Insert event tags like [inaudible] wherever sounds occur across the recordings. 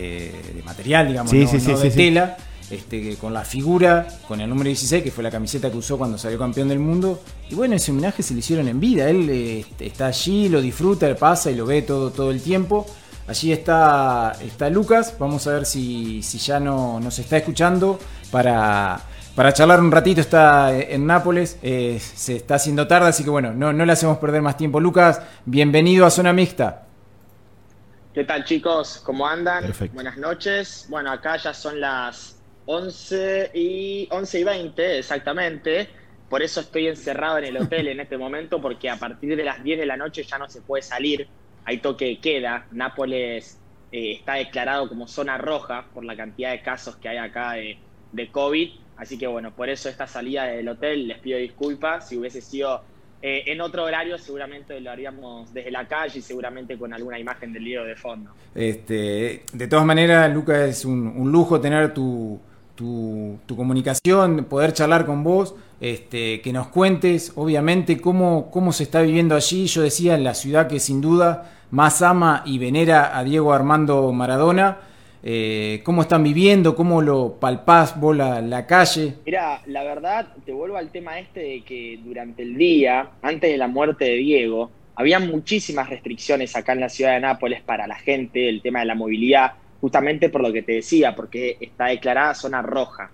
de, material, digamos, no, de tela. Este, con la figura, con el número 16, que fue la camiseta que usó cuando salió campeón del mundo. Y bueno, ese homenaje se le hicieron en vida. Él eh, está allí, lo disfruta, pasa y lo ve todo, todo el tiempo. Allí está, está Lucas. Vamos a ver si, si ya no, nos está escuchando para, para charlar un ratito. Está en Nápoles. Eh, se está haciendo tarde, así que bueno, no, no le hacemos perder más tiempo. Lucas, bienvenido a Zona Mixta. ¿Qué tal chicos? ¿Cómo andan? Buenas noches. Bueno, acá ya son las 11 y, 11 y 20 exactamente. Por eso estoy encerrado en el hotel en este momento, porque a partir de las 10 de la noche ya no se puede salir. Hay toque de queda. Nápoles eh, está declarado como zona roja por la cantidad de casos que hay acá de, de COVID. Así que bueno, por eso esta salida del hotel les pido disculpas. Si hubiese sido eh, en otro horario seguramente lo haríamos desde la calle y seguramente con alguna imagen del lío de fondo. Este, de todas maneras, Lucas, es un lujo tener tu, tu, comunicación, poder charlar con vos, este, que nos cuentes, obviamente, cómo, cómo se está viviendo allí. Yo decía, en la ciudad que sin duda más ama y venera a Diego Armando Maradona. Eh, ¿Cómo están viviendo? ¿Cómo lo palpás vos la, la calle? Mira, la verdad, te vuelvo al tema este de que durante el día, antes de la muerte de Diego, había muchísimas restricciones acá en la ciudad de Nápoles para la gente, el tema de la movilidad justamente por lo que te decía, porque está declarada zona roja.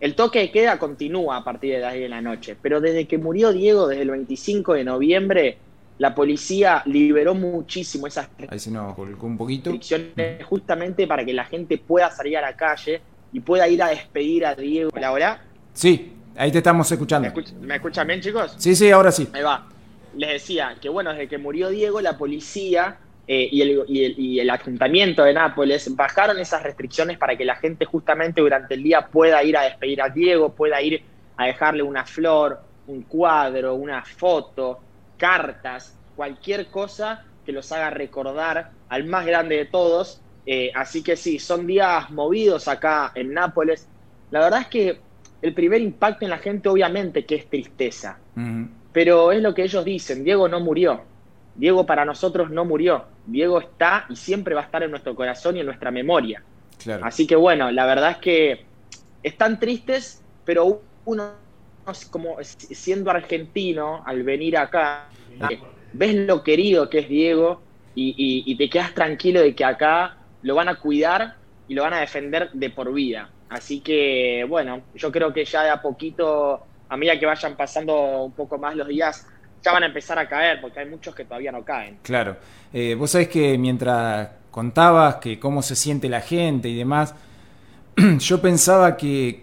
El toque de queda continúa a partir de las 10 de la noche, pero desde que murió Diego, desde el 25 de noviembre, la policía liberó muchísimo esas Ahí se nos un poquito. restricciones justamente para que la gente pueda salir a la calle y pueda ir a despedir a Diego. ¿La hora? Sí, ahí te estamos escuchando. ¿Me, escuchan bien, chicos? Sí, sí, ahora sí. Ahí va. Les decía que, bueno, desde que murió Diego, la policía eh, y, el, y, el, ayuntamiento de Nápoles bajaron esas restricciones para que la gente justamente durante el día pueda ir a despedir a Diego, pueda ir a dejarle una flor, un cuadro, una foto, cartas, cualquier cosa que los haga recordar al más grande de todos. Eh, así que sí, son días movidos acá en Nápoles. La verdad es que el primer impacto en la gente obviamente que es tristeza, pero es lo que ellos dicen, Diego no murió, Diego para nosotros no murió. Diego está y siempre va a estar en nuestro corazón y en nuestra memoria. Así que bueno, la verdad es que están tristes, pero uno, como siendo argentino, al venir acá, eh, ves lo querido que es Diego y, te quedas tranquilo de que acá lo van a cuidar y lo van a defender de por vida. Así que bueno, yo creo que ya de a poquito, a medida que vayan pasando un poco más los días, ya van a empezar a caer, porque hay muchos que todavía no caen. Claro. Eh, vos sabés que mientras contabas que cómo se siente la gente y demás, [clears throat] yo pensaba que,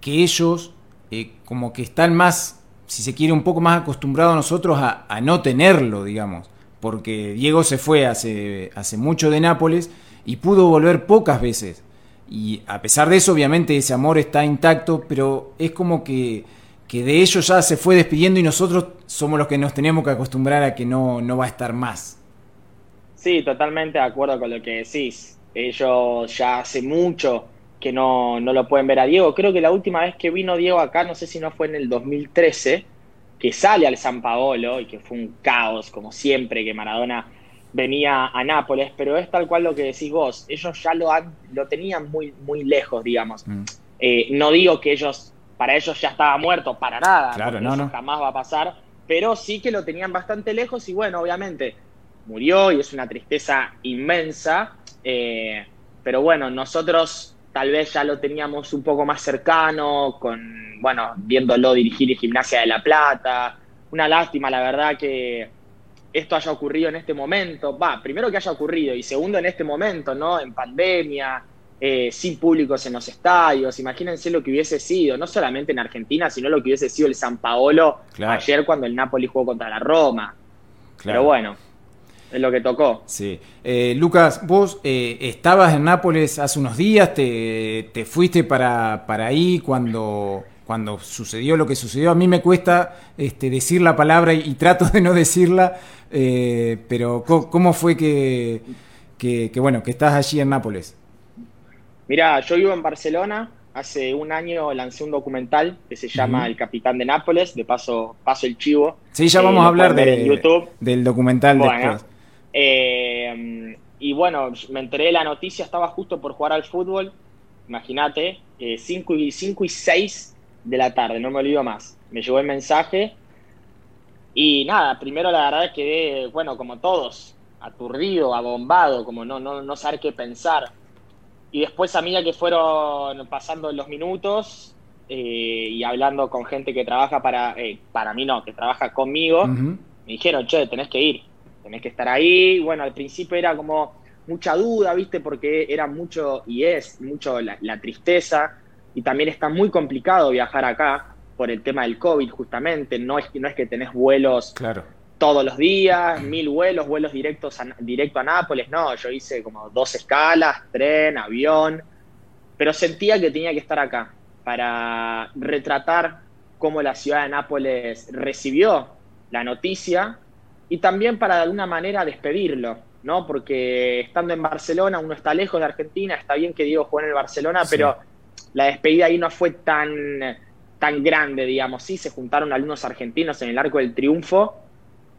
que ellos eh, como que están más, si se quiere, un poco más acostumbrados a nosotros a, no tenerlo, digamos. Porque Diego se fue hace, hace mucho de Nápoles y pudo volver pocas veces. Y a pesar de eso, obviamente, ese amor está intacto, pero es como que que de ellos ya se fue despidiendo y nosotros somos los que nos tenemos que acostumbrar a que no, no va a estar más. Sí, totalmente de acuerdo con lo que decís. Ellos ya hace mucho que no, no lo pueden ver a Diego. Creo que la última vez que vino Diego acá, no sé si no fue en el 2013, que sale al San Paolo y que fue un caos, como siempre, que Maradona venía a Nápoles, pero es tal cual lo que decís vos. Ellos ya lo, han, lo tenían muy, muy lejos, digamos. Mm. Eh, no digo que ellos para ellos ya estaba muerto, para nada, claro, no, no. jamás va a pasar, pero sí que lo tenían bastante lejos y bueno, obviamente murió y es una tristeza inmensa, eh, pero bueno, nosotros tal vez ya lo teníamos un poco más cercano, con, bueno, viéndolo dirigir en Gimnasia de La Plata, una lástima, la verdad, que esto haya ocurrido en este momento, va, primero que haya ocurrido y segundo en este momento, ¿no? En pandemia, eh, sin públicos en los estadios. Imagínense lo que hubiese sido, no solamente en Argentina, sino lo que hubiese sido el San Paolo ayer cuando el Napoli jugó contra la Roma. Pero bueno, es lo que tocó. Sí. Eh, Lucas, vos eh, estabas en Nápoles hace unos días, te, fuiste para, para ahí cuando, cuando sucedió lo que sucedió. A mí me cuesta este, decir la palabra y, trato de no decirla, pero ¿cómo, fue que, que, bueno, que estás allí en Nápoles? Mira, yo vivo en Barcelona. Hace un año lancé un documental que se llama El Capitán de Nápoles. De paso, paso el chivo. Sí, ya vamos eh, a hablar de, YouTube. del documental después. Eh, y bueno, me enteré de la noticia, estaba justo por jugar al fútbol, imagínate, 5 y, 5 y 6 de la tarde, no me olvido más. Me llegó el mensaje y nada, primero la verdad es quedé, bueno, como todos, aturdido, abombado, como no, no, no saber qué pensar. Y después a medida que fueron pasando los minutos eh, y hablando con gente que trabaja para, eh, para mí no, que trabaja conmigo, me dijeron, che, tenés que ir, tenés que estar ahí. Bueno, al principio era como mucha duda, ¿viste? Porque era mucho, y es mucho la, la tristeza, y también está muy complicado viajar acá por el tema del COVID, justamente. No es, no es que tenés vuelos claro todos los días, mil vuelos, vuelos directos a, directo a Nápoles, no, yo hice como dos escalas, tren, avión, pero sentía que tenía que estar acá para retratar cómo la ciudad de Nápoles recibió la noticia y también para de alguna manera despedirlo, ¿no? Porque estando en Barcelona, uno está lejos de Argentina, está bien que Diego jugó en el Barcelona, pero la despedida ahí no fue tan, tan grande, digamos, sí, se juntaron algunos argentinos en el Arco del Triunfo,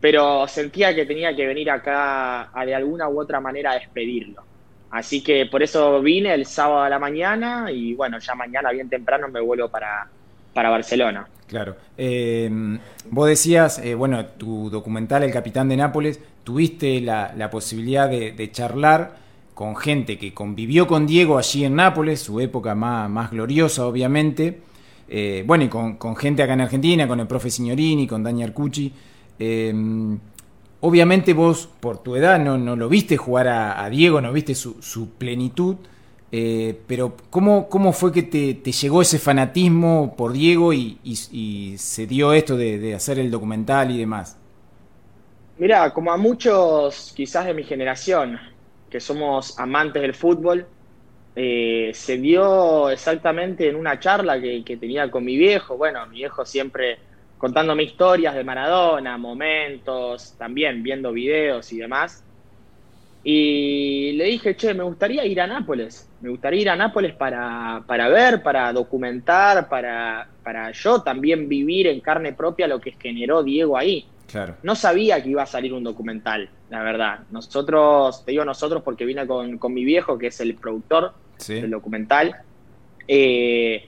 pero sentía que tenía que venir acá a de alguna u otra manera a despedirlo. Así que por eso vine el sábado a la mañana y bueno, ya mañana bien temprano me vuelvo para, para Barcelona. Claro. Eh, vos decías, eh, bueno, tu documental El Capitán de Nápoles, tuviste la, posibilidad de, charlar con gente que convivió con Diego allí en Nápoles, su época más, gloriosa, obviamente. Eh, bueno, y con, con, gente acá en Argentina, con el profe Signorini, con Dani Arcucci. Em, obviamente vos, por tu edad, no, no lo viste jugar a, Diego, no viste su, plenitud, eh, pero ¿cómo, ¿cómo, fue que te, llegó ese fanatismo por Diego y, se dio esto de, hacer el documental y demás? Mira, como a muchos quizás de mi generación, que somos amantes del fútbol, eh, se dio exactamente en una charla que, que tenía con mi viejo. Bueno, mi viejo siempre contándome historias de Maradona, momentos, también viendo videos y demás. Y le dije, che, me gustaría ir a Nápoles, me gustaría ir a Nápoles para, para ver, para documentar, para, para yo también vivir en carne propia lo que generó Diego ahí. Claro. No sabía que iba a salir un documental, la verdad. Nosotros, te digo nosotros porque vine con, con mi viejo, que es el productor del documental. Eh,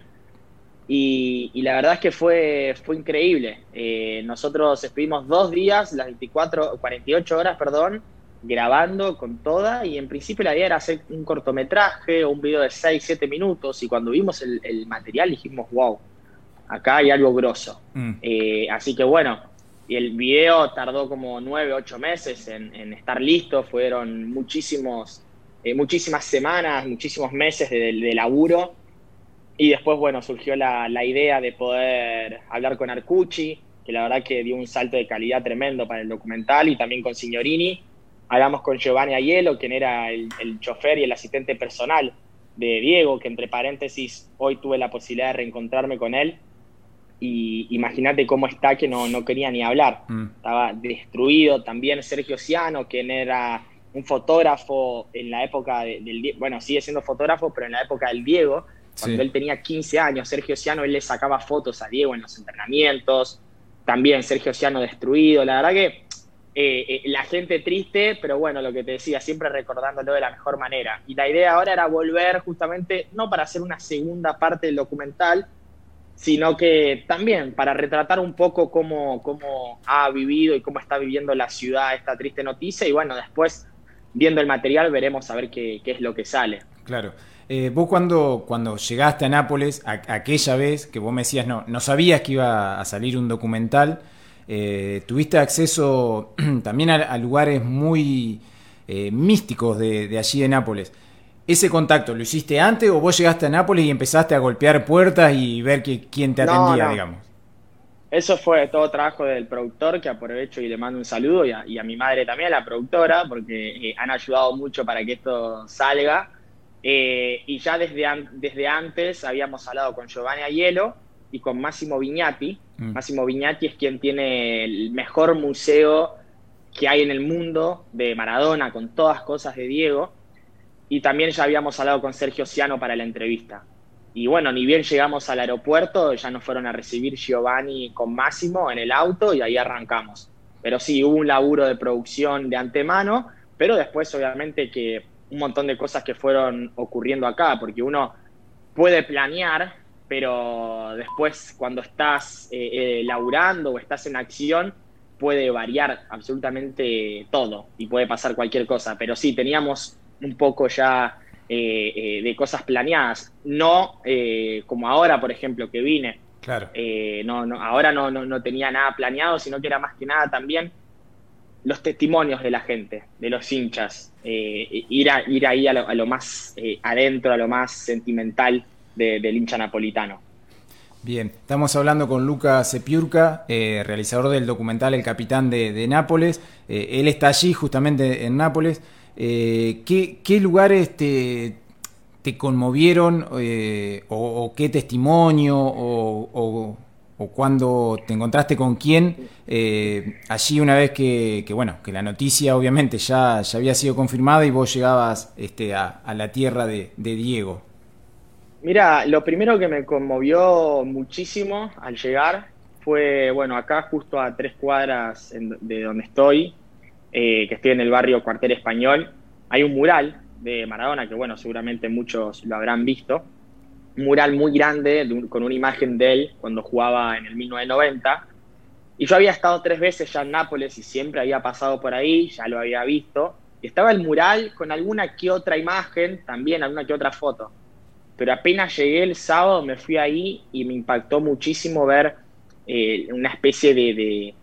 y, la verdad es que fue, fue increíble. Eh, nosotros estuvimos dos días, las 24, 48 horas, perdón, grabando con toda y en principio la idea era hacer un cortometraje o un video de 6, 7 minutos y cuando vimos el, material dijimos, wow, acá hay algo grosso. Mm. Eh, así que bueno, y el video tardó como 9, 8 meses en, estar listo, fueron muchísimos, eh, muchísimas semanas, muchísimos meses de, de laburo y después, bueno, surgió la, idea de poder hablar con Arcucci, que la verdad que dio un salto de calidad tremendo para el documental, y también con Signorini. Hablamos con Giovanni Aiello, quien era el, chofer y el asistente personal de Diego, que entre paréntesis, hoy tuve la posibilidad de reencontrarme con él. Y imagínate cómo está que no, no quería ni hablar. Mm. Estaba destruido. También Sergio Ciano, quien era un fotógrafo en la época del... Bueno, sigue siendo fotógrafo, pero en la época del Diego cuando él tenía 15 años, Sergio Ciano, él le sacaba fotos a Diego en los entrenamientos. También Sergio Ciano destruido. La verdad que eh, eh, la gente triste, pero bueno, lo que te decía, siempre recordándolo de la mejor manera. Y la idea ahora era volver justamente, no para hacer una segunda parte del documental, sino que también para retratar un poco cómo, cómo ha vivido y cómo está viviendo la ciudad esta triste noticia. Y bueno, después, viendo el material, veremos a ver qué, qué es lo que sale. Claro. Eh, vos cuando, cuando llegaste a Nápoles, aquella vez que vos me decías, no, no sabías que iba a salir un documental, eh, tuviste acceso [clears throat] también a, lugares muy eh, místicos de, allí de Nápoles. ¿Ese contacto lo hiciste antes o vos llegaste a Nápoles y empezaste a golpear puertas y ver que, quién te atendía, digamos? Eso fue todo trabajo del productor, que aprovecho y le mando un saludo, y a, y a mi madre también, a la productora, porque han ayudado mucho para que esto salga. Eh, y ya desde, desde antes habíamos hablado con Giovanni Aiello y con Máximo Vignati. Mm. Máximo Vignati es quien tiene el mejor museo que hay en el mundo de Maradona, con todas cosas de Diego. Y también ya habíamos hablado con Sergio Ciano para la entrevista. Y bueno, ni bien llegamos al aeropuerto, ya nos fueron a recibir Giovanni con Máximo en el auto y ahí arrancamos. Pero sí, hubo un laburo de producción de antemano pero después obviamente que un montón de cosas que fueron ocurriendo acá, porque uno puede planear, pero después cuando estás eh, eh, laburando o estás en acción, puede variar absolutamente todo y puede pasar cualquier cosa. Pero sí, teníamos un poco ya eh, de cosas planeadas, no como ahora, por ejemplo, que vine. Claro. no, no, ahora no, no, no tenía nada planeado, sino que era más que nada también los testimonios de la gente, de los hinchas, eh, ir, a, ir ahí a lo, más eh, adentro, a lo más sentimental del hincha napolitano. Bien, estamos hablando con Lucas Sepiurca, eh, realizador del documental El Capitán de, Nápoles. él está allí justamente en Nápoles. ¿qué, lugares te, conmovieron o, qué testimonio o cuando te encontraste con quién eh, allí una vez que, bueno que la noticia obviamente ya, ya había sido confirmada y vos llegabas este, a, la tierra de, Diego. Mira, lo primero que me conmovió muchísimo al llegar fue, bueno, acá justo a tres cuadras de donde estoy, eh, que estoy en el barrio Cuartel Español, hay un mural de Maradona que, bueno, seguramente muchos lo habrán visto, mural muy grande con una imagen de él cuando jugaba en el 1990. Y yo había estado tres veces ya en Nápoles y siempre había pasado por ahí, ya lo había visto. Y estaba el mural con alguna que otra imagen, también alguna que otra foto. Pero apenas llegué el sábado me fui ahí y me impactó muchísimo ver eh, una especie de,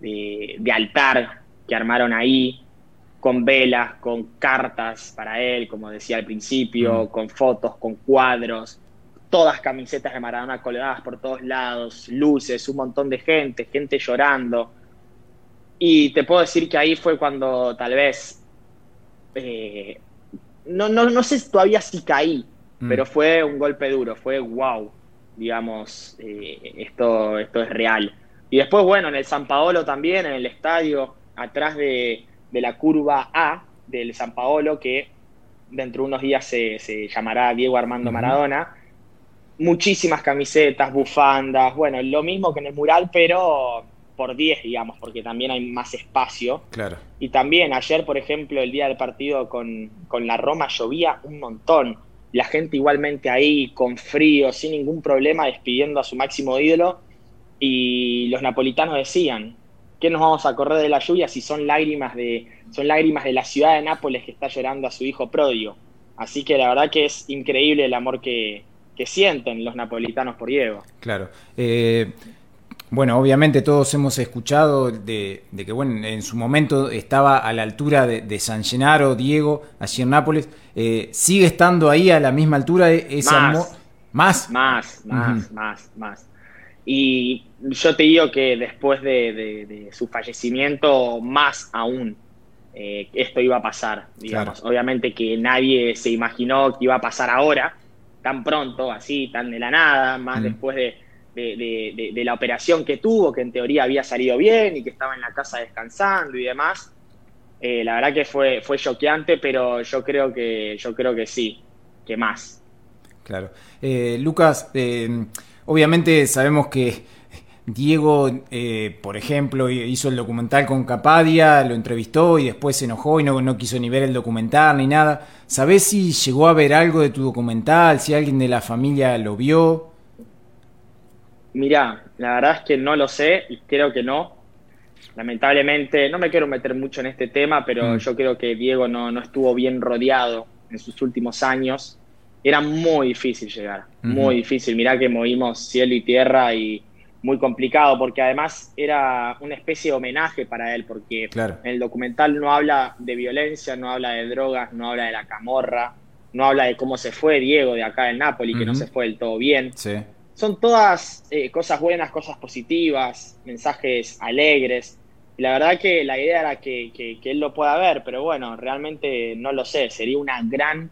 de altar que armaron ahí, con velas, con cartas para él, como decía al principio, mm. con fotos, con cuadros, todas camisetas de Maradona colgadas por todos lados, luces, un montón de gente, gente llorando. Y te puedo decir que ahí fue cuando tal vez, eh, no, no, no, sé todavía si caí, mm. pero fue un golpe duro, fue wow, digamos, eh, esto, esto es real. Y después, bueno, en el San Paolo también, en el estadio, atrás de, la curva A del San Paolo, que dentro de unos días se, llamará Diego Armando Maradona muchísimas camisetas, bufandas, bueno, lo mismo que en el mural, pero por 10, digamos, porque también hay más espacio. Claro. Y también ayer, por ejemplo, el día del partido con, la Roma llovía un montón. La gente igualmente ahí, con frío, sin ningún problema, despidiendo a su máximo ídolo. Y los napolitanos decían, ¿qué nos vamos a correr de la lluvia si son lágrimas de, son lágrimas de la ciudad de Nápoles que está llorando a su hijo pródigo? Así que la verdad que es increíble el amor que, que sienten los napolitanos por Diego. Claro. Eh, bueno, obviamente todos hemos escuchado de, que bueno, en su momento estaba a la altura de, San Gennaro, Diego, allí en Nápoles. Eh, ¿Sigue estando ahí a la misma altura ese más? ¿Más? Más, más, más, más. Y yo te digo que después de, su fallecimiento, más aún, eh, esto iba a pasar, digamos. Obviamente que nadie se imaginó que iba a pasar ahora, tan pronto, así, tan de la nada, más después de, la operación que tuvo, que en teoría había salido bien y que estaba en la casa descansando y demás. Eh, la verdad que fue, fue choqueante, pero yo creo que, yo creo que sí, que más. Claro. Eh, Lucas, eh, obviamente sabemos que Diego, por ejemplo, hizo el documental con Capadia, lo entrevistó y después se enojó y no, no quiso ni ver el documental ni nada. ¿Sabés si llegó a ver algo de tu documental? ¿Si alguien de la familia lo vio? Mirá, la verdad es que no lo sé y creo que no. Lamentablemente, no me quiero meter mucho en este tema, pero mm. yo creo que Diego no, no, estuvo bien rodeado en sus últimos años. Era muy difícil llegar, muy difícil. Mirá que movimos cielo y tierra y muy complicado, porque además era una especie de homenaje para él, porque en el documental no habla de violencia, no habla de drogas, no habla de la camorra, no habla de cómo se fue Diego de acá en Nápoles, que no se fue del todo bien. Son todas eh, cosas buenas, cosas positivas, mensajes alegres. la verdad que la idea era que, que él lo pueda ver, pero bueno, realmente no lo sé, sería una gran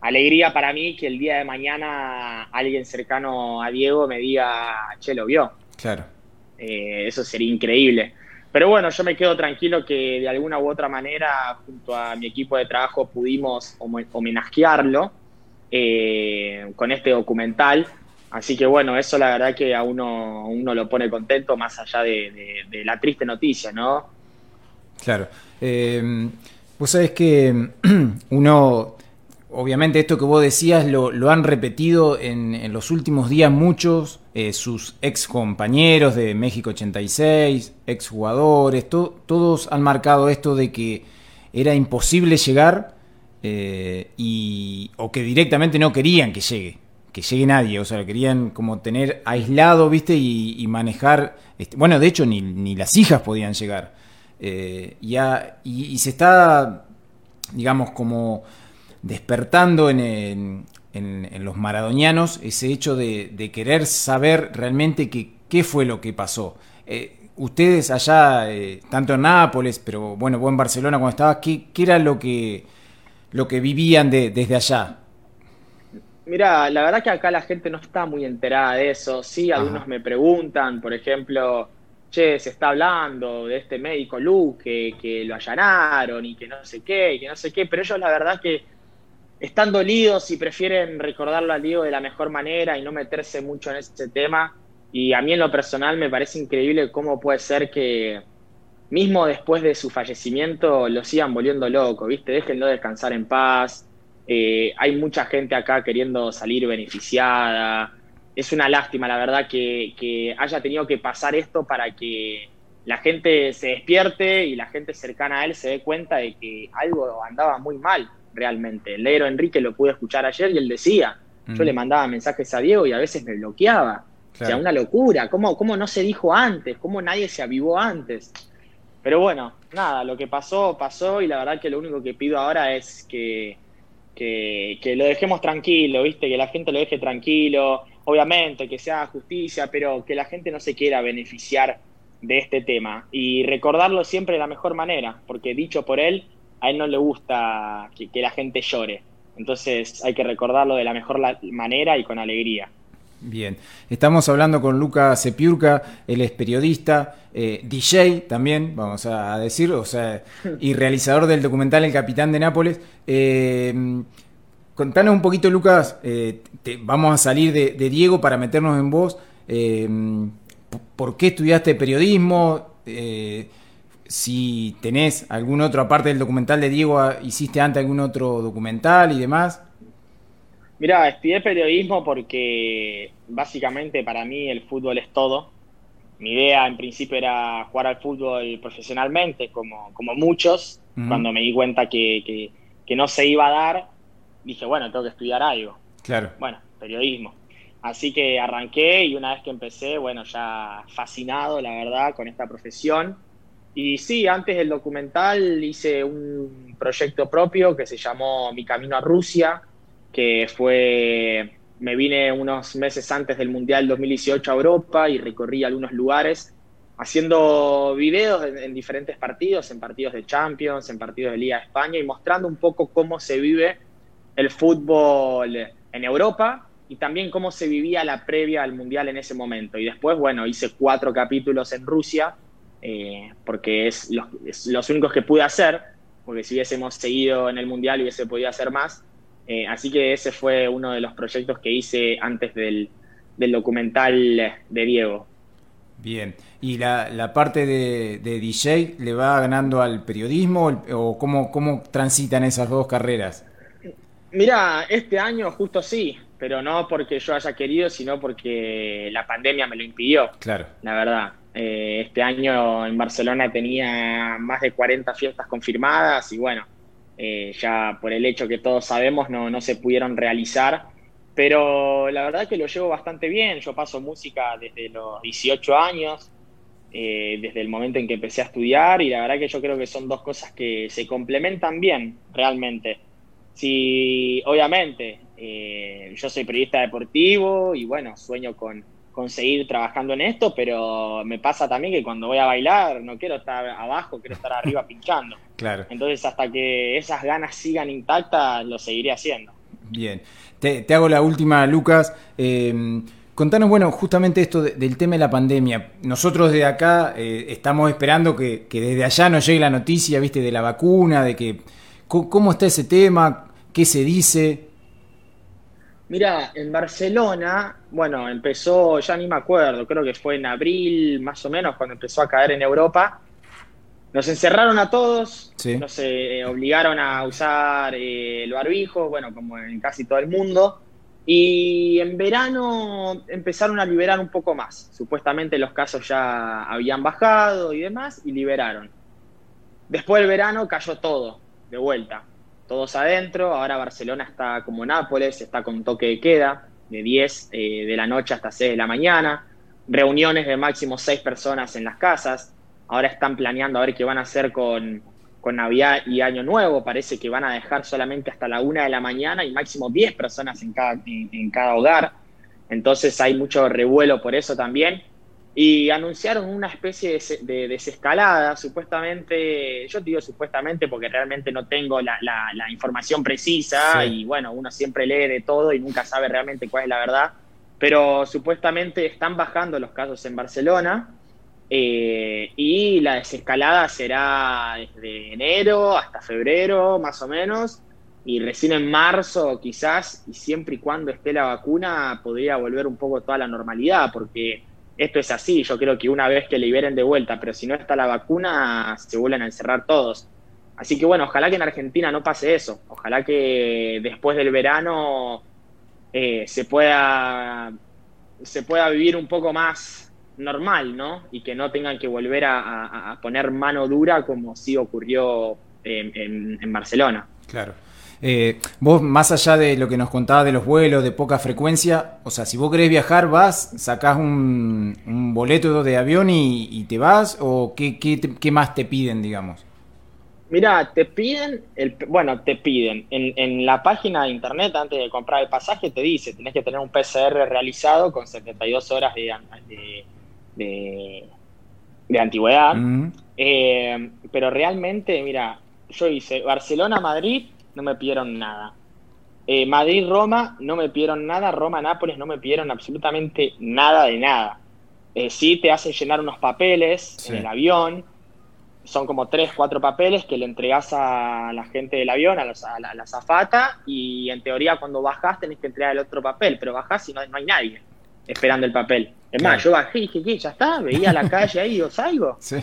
alegría para mí que el día de mañana alguien cercano a Diego me diga, che, lo vio. Claro. Eh, eso sería increíble. Pero bueno, yo me quedo tranquilo que de alguna u otra manera, junto a mi equipo de trabajo, pudimos homenajearlo eh, con este documental. Así que bueno, eso la verdad que a uno, uno lo pone contento más allá de, la triste noticia, ¿no? Claro. Eh, Vos sabés que [clears throat] uno, obviamente esto que vos decías lo, lo han repetido en, los últimos días muchos, eh, sus ex compañeros de México 86, ex jugadores, to, todos han marcado esto de que era imposible llegar eh, y, o que directamente no querían que llegue, que llegue nadie, o sea, querían como tener aislado, viste, y, manejar, este, bueno, de hecho ni, ni, las hijas podían llegar. Eh, y, y, se está, digamos, como despertando en, en, los maradonianos ese hecho de, de querer saber realmente qué fue lo que pasó. Eh, ustedes allá, eh, tanto en Nápoles, pero bueno, vos en Barcelona cuando estabas, ¿qué, qué era lo que, lo que vivían de, desde allá? Mira, la verdad que acá la gente no está muy enterada de eso. Sí, algunos Ajá. me preguntan, por ejemplo, che, se está hablando de este médico Luke que, que, lo allanaron y que no sé qué, y que no sé qué, pero ellos la verdad que están dolidos y prefieren recordarlo al Diego de la mejor manera y no meterse mucho en ese tema. Y a mí en lo personal me parece increíble cómo puede ser que mismo después de su fallecimiento lo sigan volviendo loco, ¿viste? Déjenlo descansar en paz. Eh, hay mucha gente acá queriendo salir beneficiada. Es una lástima, la verdad, que, que haya tenido que pasar esto para que la gente se despierte y la gente cercana a él se dé cuenta de que algo andaba muy mal realmente. El negro Enrique lo pude escuchar ayer y él decía, mm. yo le mandaba mensajes a Diego y a veces me bloqueaba. Claro. O sea, una locura. ¿Cómo, ¿Cómo no se dijo antes? ¿Cómo nadie se avivó antes? Pero bueno, nada, lo que pasó, pasó y la verdad que lo único que pido ahora es que, que, que lo dejemos tranquilo, ¿viste? Que la gente lo deje tranquilo. Obviamente, que se haga justicia, pero que la gente no se quiera beneficiar de este tema. Y recordarlo siempre de la mejor manera, porque dicho por él, a él no le gusta que, que la gente llore. Entonces hay que recordarlo de la mejor manera y con alegría. Bien, estamos hablando con Luca Sepiurca, él es periodista, eh, DJ también, vamos a decir, o sea, [laughs] y realizador del documental El Capitán de Nápoles. Eh, contanos un poquito, Lucas, eh, te, vamos a salir de, de, Diego para meternos en vos. ¿Por qué estudiaste periodismo? Eh, si tenés algún otro, aparte del documental de Diego, hiciste antes algún otro documental y demás. Mira, estudié periodismo porque básicamente para mí el fútbol es todo. Mi idea en principio era jugar al fútbol profesionalmente, como, como muchos. Uh -huh. Cuando me di cuenta que, que, que, no se iba a dar, dije, bueno, tengo que estudiar algo. Claro. Bueno, periodismo. Así que arranqué y una vez que empecé, bueno, ya fascinado, la verdad, con esta profesión. Y sí, antes del documental hice un proyecto propio que se llamó Mi Camino a Rusia, que fue, me vine unos meses antes del Mundial 2018 a Europa y recorrí algunos lugares haciendo videos en, en, diferentes partidos, en partidos de Champions, en partidos de Liga de España y mostrando un poco cómo se vive el fútbol en Europa y también cómo se vivía la previa al Mundial en ese momento. Y después, bueno, hice cuatro capítulos en Rusia, eh, porque es los, es los únicos que pude hacer, porque si hubiésemos seguido en el Mundial hubiese podido hacer más, eh, así que ese fue uno de los proyectos que hice antes del, del documental de Diego. Bien, ¿y la, la parte de, de, DJ le va ganando al periodismo o cómo, cómo transitan esas dos carreras? Mira, este año justo sí, pero no porque yo haya querido, sino porque la pandemia me lo impidió. Claro. La verdad. Eh, este año en Barcelona tenía más de 40 fiestas confirmadas y bueno, eh, ya por el hecho que todos sabemos no, no se pudieron realizar, pero la verdad que lo llevo bastante bien, yo paso música desde los 18 años, eh, desde el momento en que empecé a estudiar y la verdad que yo creo que son dos cosas que se complementan bien realmente. Si obviamente eh, yo soy periodista deportivo y bueno, sueño con, con seguir trabajando en esto, pero me pasa también que cuando voy a bailar no quiero estar abajo, quiero estar arriba [laughs] pinchando. Claro. Entonces, hasta que esas ganas sigan intactas, lo seguiré haciendo. Bien. Te, te hago la última, Lucas. Eh, contanos, bueno, justamente esto de, del tema de la pandemia. Nosotros desde acá eh, estamos esperando que, que, desde allá nos llegue la noticia, viste, de la vacuna, de que cómo está ese tema, qué se dice. Mira, en Barcelona, bueno, empezó, ya ni me acuerdo, creo que fue en abril más o menos cuando empezó a caer en Europa. nos encerraron a todos, nos eh, obligaron a usar eh, el barbijo, bueno, como en casi todo el mundo. Y en verano empezaron a liberar un poco más. Supuestamente los casos ya habían bajado y demás, y liberaron. Después del verano cayó todo, de vuelta. Todos adentro, ahora Barcelona está como Nápoles, está con toque de queda, de 10 eh, de la noche hasta 6 de la mañana. Reuniones de máximo 6 personas en las casas Ahora están planeando a ver qué van a hacer con, Navidad y Año Nuevo. Parece que van a dejar solamente hasta la una de la mañana y máximo 10 personas en cada, en, cada hogar. Entonces hay mucho revuelo por eso también. Y anunciaron una especie de, desescalada, supuestamente, yo digo supuestamente porque realmente no tengo la, información precisa y bueno, uno siempre lee de todo y nunca sabe realmente cuál es la verdad, pero supuestamente están bajando los casos en Barcelona eh, y la desescalada será desde enero hasta febrero, más o menos, y recién en marzo quizás, y siempre y cuando esté la vacuna, podría volver un poco toda la normalidad, porque esto es así, yo creo que una vez que liberen de vuelta, pero si no está la vacuna, se vuelven a encerrar todos. Así que bueno, ojalá que en Argentina no pase eso, ojalá que después del verano eh, se, pueda, se pueda vivir un poco más normal, ¿no? Y que no tengan que volver a, poner mano dura como sí ocurrió en, Barcelona. Claro. Eh, vos, más allá de lo que nos contabas de los vuelos de poca frecuencia, o sea, si vos querés viajar, vas, sacás un, boleto de avión y, te vas, o qué, qué, más te piden, digamos? Mira, te piden, el, bueno, te piden, en, la página de internet antes de comprar el pasaje te dice, tenés que tener un PCR realizado con 72 horas de, de de, antigüedad. Mm. Eh, pero realmente, mira, yo hice Barcelona-Madrid, no me pidieron nada. Eh, Madrid-Roma, no me pidieron nada. Roma-Nápoles, no me pidieron absolutamente nada de nada. Eh, sí te hacen llenar unos papeles en el avión. Son como tres, cuatro papeles que le entregas a la gente del avión, a, la, a zafata, y en teoría cuando bajas tenés que entregar el otro papel, pero bajás y no, no hay nadie esperando el papel. Es más, yo bajé y dije, ¿qué? ¿Ya está? Veía la calle ahí, ¿o salgo? Sí.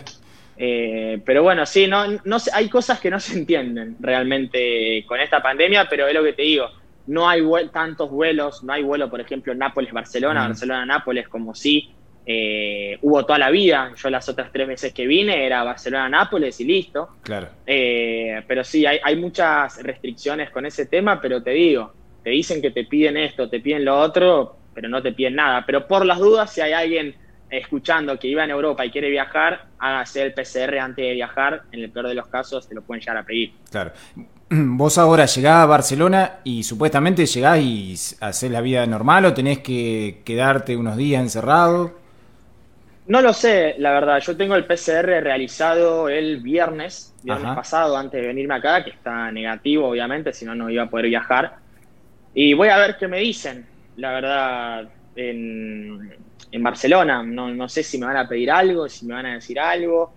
Eh, pero bueno, sí, no, no hay cosas que no se entienden realmente con esta pandemia, pero es lo que te digo, no hay tantos vuelos, no hay vuelo, por ejemplo, Nápoles-Barcelona, mm. Barcelona-Nápoles, como sí eh, hubo toda la vida. Yo las otras tres veces que vine era Barcelona-Nápoles y listo. Claro. Eh, pero sí, hay, hay muchas restricciones con ese tema, pero te digo, te dicen que te piden esto, te piden lo otro, pero no te piden nada. Pero por las dudas, si hay alguien escuchando que iba en Europa y quiere viajar, hágase el PCR antes de viajar. En el peor de los casos, te lo pueden llegar a pedir. Claro. [clears throat] Vos ahora llegás a Barcelona y supuestamente llegás y haces la vida normal o tenés que quedarte unos días encerrado. No lo sé, la verdad. Yo tengo el PCR realizado el viernes, viernes pasado, antes de venirme acá, que está negativo, obviamente, si no, no iba a poder viajar. Y voy a ver qué me dicen la verdad, en, Barcelona. No, sé si me van a pedir algo, si me van a decir algo.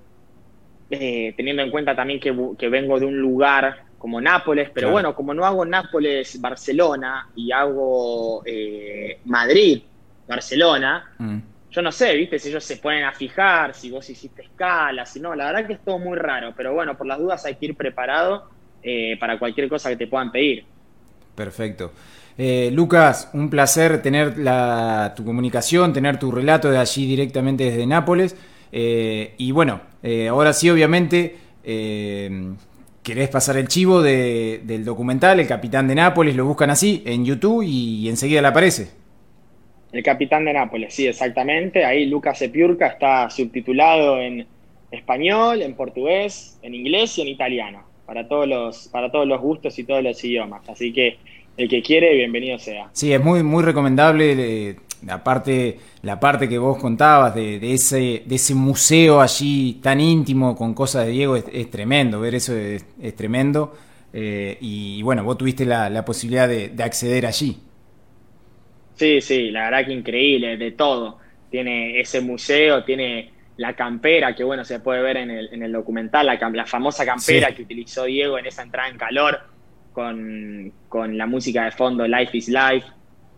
Eh, teniendo en cuenta también que, vengo de un lugar como Nápoles, pero bueno, como no hago Nápoles, Barcelona y hago eh, Madrid, Barcelona, mm. yo no sé, viste, si ellos se ponen a fijar, si vos hiciste escala, si no, la verdad que es todo muy raro, pero bueno, por las dudas hay que ir preparado eh, para cualquier cosa que te puedan pedir. Perfecto. Eh, Lucas, un placer tener tu comunicación, tener tu relato de allí directamente desde Nápoles. Eh, y bueno, eh, ahora sí, obviamente, querés pasar el chivo del documental, El Capitán de Nápoles, lo buscan así en YouTube y, enseguida le aparece. El Capitán de Nápoles, sí, exactamente. Ahí Lucas Epiurca está subtitulado en español, en portugués, en inglés y en italiano, para todos los, para todos los gustos y todos los idiomas. Así que el que quiere, bienvenido sea. Sí, es muy, muy recomendable. la parte, la parte que vos contabas de, ese, de ese museo allí tan íntimo con cosas de Diego es, tremendo, ver eso es, tremendo. Eh, y bueno, vos tuviste la, posibilidad de, acceder allí. Sí, sí, la verdad que increíble, de todo. Tiene ese museo, tiene la campera, que bueno, se puede ver en el, en el documental, la, la famosa campera que utilizó Diego en esa entrada en calor con, la música de fondo Life is Life,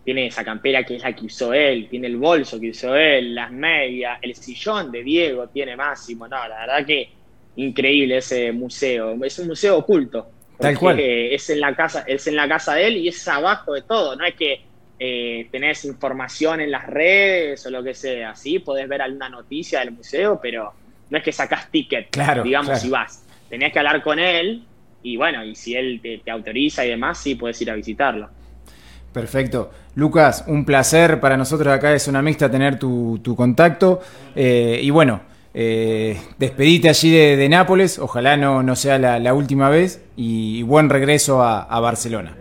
tiene esa campera que es la que usó él, tiene el bolso que usó él, las medias, el sillón de Diego tiene Máximo, no, la verdad que increíble ese museo. Es un museo oculto. Tal cual. Es en la casa, es en la casa de él y es abajo de todo. No es que eh, tenés información en las redes o lo que sea. Sí, podés ver alguna noticia del museo, pero no es que sacás ticket, digamos, y vas. Tenés que hablar con él y bueno, y si él te, autoriza y demás, sí, puedes ir a visitarlo. Perfecto. Lucas, un placer para nosotros acá de Zona Mixta tener tu, contacto. Eh, y bueno, eh, despedite allí de, Nápoles, ojalá no, no sea la, última vez y, buen regreso a, Barcelona.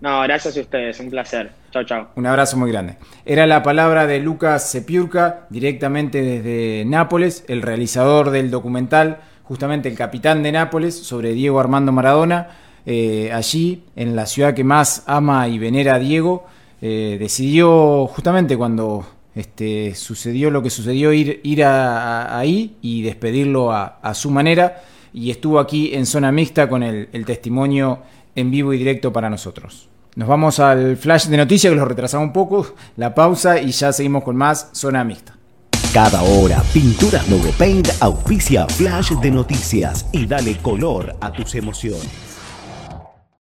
No, gracias a ustedes, un placer. Chao, chao. Un abrazo muy grande. Era la palabra de Lucas Sepiurca, directamente desde Nápoles, el realizador del documental, justamente el capitán de Nápoles, sobre Diego Armando Maradona. Eh, allí, en la ciudad que más ama y venera a Diego, eh, decidió justamente cuando este, sucedió lo que sucedió, ir, ir ahí y despedirlo a, su manera. Y estuvo aquí en zona mixta con el, el, testimonio en vivo y directo para nosotros. Nos vamos al flash de noticias que lo retrasamos un poco, la pausa y ya seguimos con más zona mixta. Cada hora, Pinturas Logo Paint auspicia flash de noticias y dale color a tus emociones.